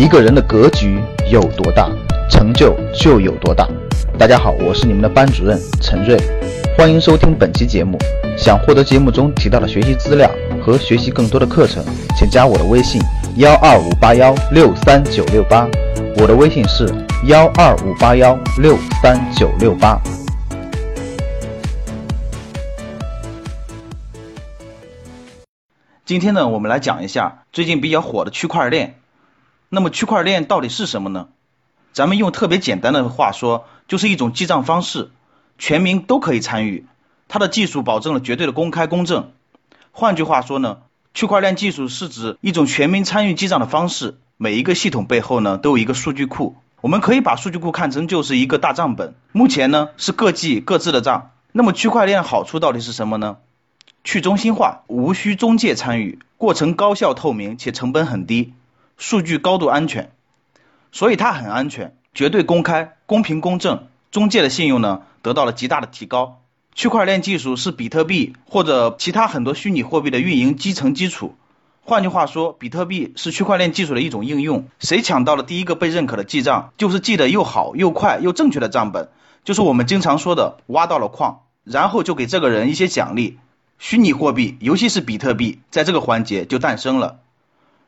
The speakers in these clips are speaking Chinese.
一个人的格局有多大，成就就有多大。大家好，我是你们的班主任陈瑞，欢迎收听本期节目。想获得节目中提到的学习资料和学习更多的课程，请加我的微信：幺二五八幺六三九六八。我的微信是幺二五八幺六三九六八。今天呢，我们来讲一下最近比较火的区块链。那么区块链到底是什么呢？咱们用特别简单的话说，就是一种记账方式，全民都可以参与。它的技术保证了绝对的公开公正。换句话说呢，区块链技术是指一种全民参与记账的方式。每一个系统背后呢，都有一个数据库。我们可以把数据库看成就是一个大账本。目前呢，是各记各自的账。那么区块链好处到底是什么呢？去中心化，无需中介参与，过程高效透明且成本很低，数据高度安全，所以它很安全，绝对公开、公平公正，中介的信用呢得到了极大的提高。区块链技术是比特币或者其他很多虚拟货币的运营基层基础。换句话说，比特币是区块链技术的一种应用。谁抢到了第一个被认可的记账，就是记得又好又快又正确的账本，就是我们经常说的挖到了矿，然后就给这个人一些奖励。虚拟货币，尤其是比特币，在这个环节就诞生了。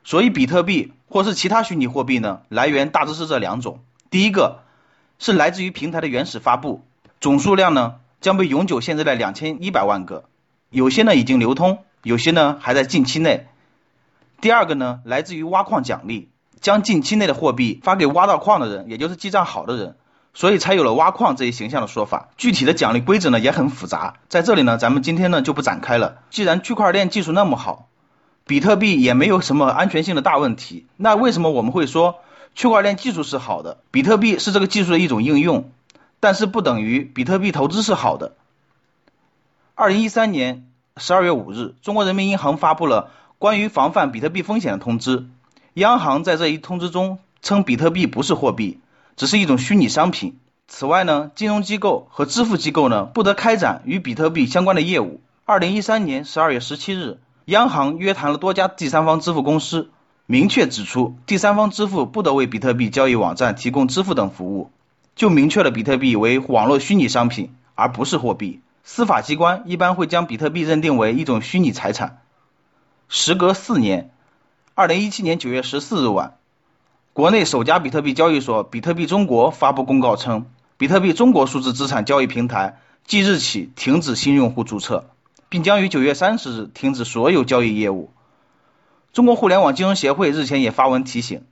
所以，比特币或是其他虚拟货币呢，来源大致是这两种：第一个是来自于平台的原始发布，总数量呢将被永久限制在两千一百万个，有些呢已经流通，有些呢还在近期内。第二个呢，来自于挖矿奖励，将近期内的货币发给挖到矿的人，也就是记账好的人。所以才有了挖矿这一形象的说法。具体的奖励规则呢也很复杂，在这里呢咱们今天呢就不展开了。既然区块链技术那么好，比特币也没有什么安全性的大问题，那为什么我们会说区块链技术是好的，比特币是这个技术的一种应用，但是不等于比特币投资是好的。二零一三年十二月五日，中国人民银行发布了关于防范比特币风险的通知，央行在这一通知中称比特币不是货币。只是一种虚拟商品。此外呢，金融机构和支付机构呢不得开展与比特币相关的业务。二零一三年十二月十七日，央行约谈了多家第三方支付公司，明确指出第三方支付不得为比特币交易网站提供支付等服务，就明确了比特币为网络虚拟商品，而不是货币。司法机关一般会将比特币认定为一种虚拟财产。时隔四年，二零一七年九月十四日晚。国内首家比特币交易所比特币中国发布公告称，比特币中国数字资产交易平台即日起停止新用户注册，并将于九月三十日停止所有交易业务。中国互联网金融协会日前也发文提醒，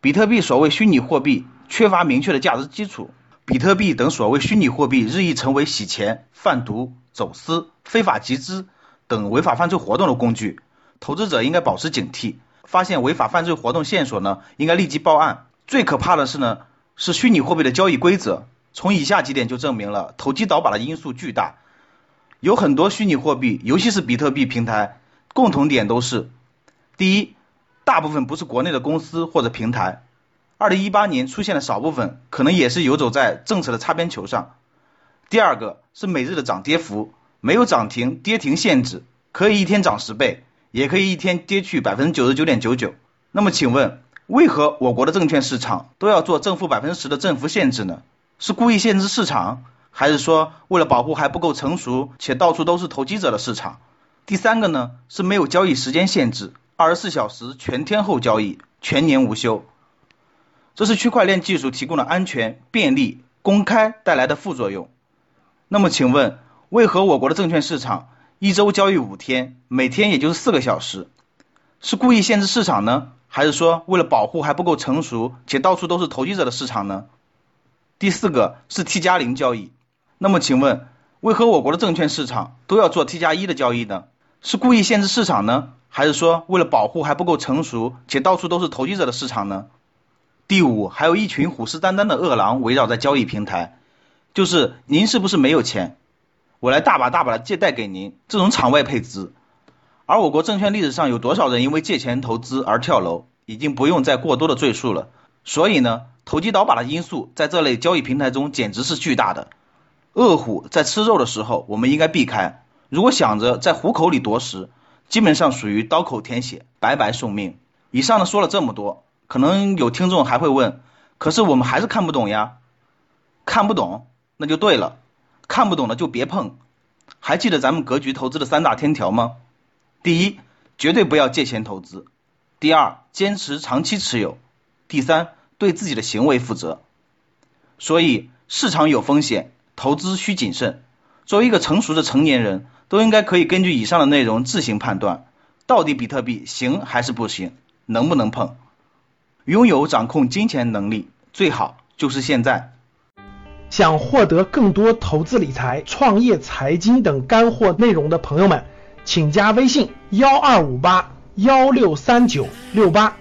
比特币所谓虚拟货币缺乏明确的价值基础，比特币等所谓虚拟货币日益成为洗钱、贩毒、走私、非法集资等违法犯罪活动的工具，投资者应该保持警惕。发现违法犯罪活动线索呢，应该立即报案。最可怕的是呢，是虚拟货币的交易规则。从以下几点就证明了投机倒把的因素巨大。有很多虚拟货币，尤其是比特币平台，共同点都是：第一，大部分不是国内的公司或者平台；二零一八年出现的少部分，可能也是游走在政策的擦边球上。第二个是每日的涨跌幅，没有涨停跌停限制，可以一天涨十倍。也可以一天跌去百分之九十九点九九。那么请问，为何我国的证券市场都要做正负百分之十的振幅限制呢？是故意限制市场，还是说为了保护还不够成熟且到处都是投机者的市场？第三个呢，是没有交易时间限制，二十四小时全天候交易，全年无休。这是区块链技术提供的安全、便利、公开带来的副作用。那么请问，为何我国的证券市场？一周交易五天，每天也就是四个小时，是故意限制市场呢，还是说为了保护还不够成熟且到处都是投机者的市场呢？第四个是 T 加零交易，那么请问为何我国的证券市场都要做 T 加一的交易呢？是故意限制市场呢，还是说为了保护还不够成熟且到处都是投机者的市场呢？第五，还有一群虎视眈眈的恶狼围绕在交易平台，就是您是不是没有钱？我来大把大把的借贷给您，这种场外配资。而我国证券历史上有多少人因为借钱投资而跳楼，已经不用再过多的赘述了。所以呢，投机倒把的因素在这类交易平台中简直是巨大的。恶虎在吃肉的时候，我们应该避开；如果想着在虎口里夺食，基本上属于刀口舔血，白白送命。以上呢说了这么多，可能有听众还会问，可是我们还是看不懂呀。看不懂，那就对了，看不懂的就别碰。还记得咱们格局投资的三大天条吗？第一，绝对不要借钱投资；第二，坚持长期持有；第三，对自己的行为负责。所以，市场有风险，投资需谨慎。作为一个成熟的成年人，都应该可以根据以上的内容自行判断，到底比特币行还是不行，能不能碰。拥有掌控金钱能力，最好就是现在。想获得更多投资理财、创业财经等干货内容的朋友们，请加微信幺二五八幺六三九六八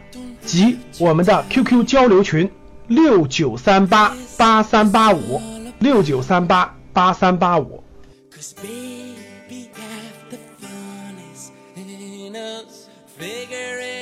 及我们的 QQ 交流群六九三八八三八五六九三八八三八五。Figure